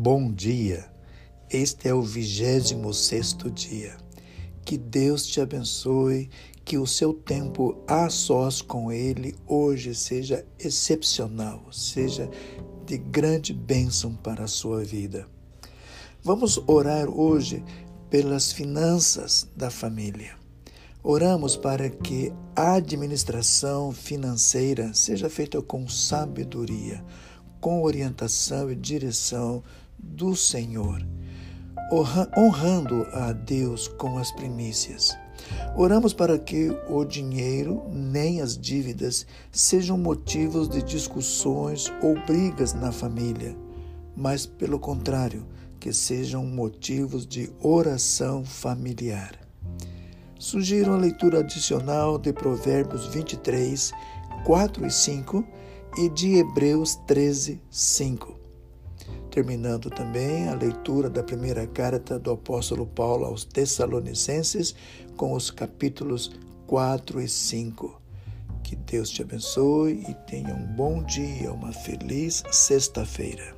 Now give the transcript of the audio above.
Bom dia. Este é o vigésimo sexto dia. Que Deus te abençoe, que o seu tempo a sós com Ele hoje seja excepcional, seja de grande bênção para a sua vida. Vamos orar hoje pelas finanças da família. Oramos para que a administração financeira seja feita com sabedoria, com orientação e direção do Senhor, honrando a Deus com as primícias. Oramos para que o dinheiro nem as dívidas sejam motivos de discussões ou brigas na família, mas, pelo contrário, que sejam motivos de oração familiar. Sugiro a leitura adicional de Provérbios 23, 4 e 5 e de Hebreus 13, 5. Terminando também a leitura da primeira carta do apóstolo Paulo aos Tessalonicenses, com os capítulos 4 e 5. Que Deus te abençoe e tenha um bom dia, uma feliz sexta-feira.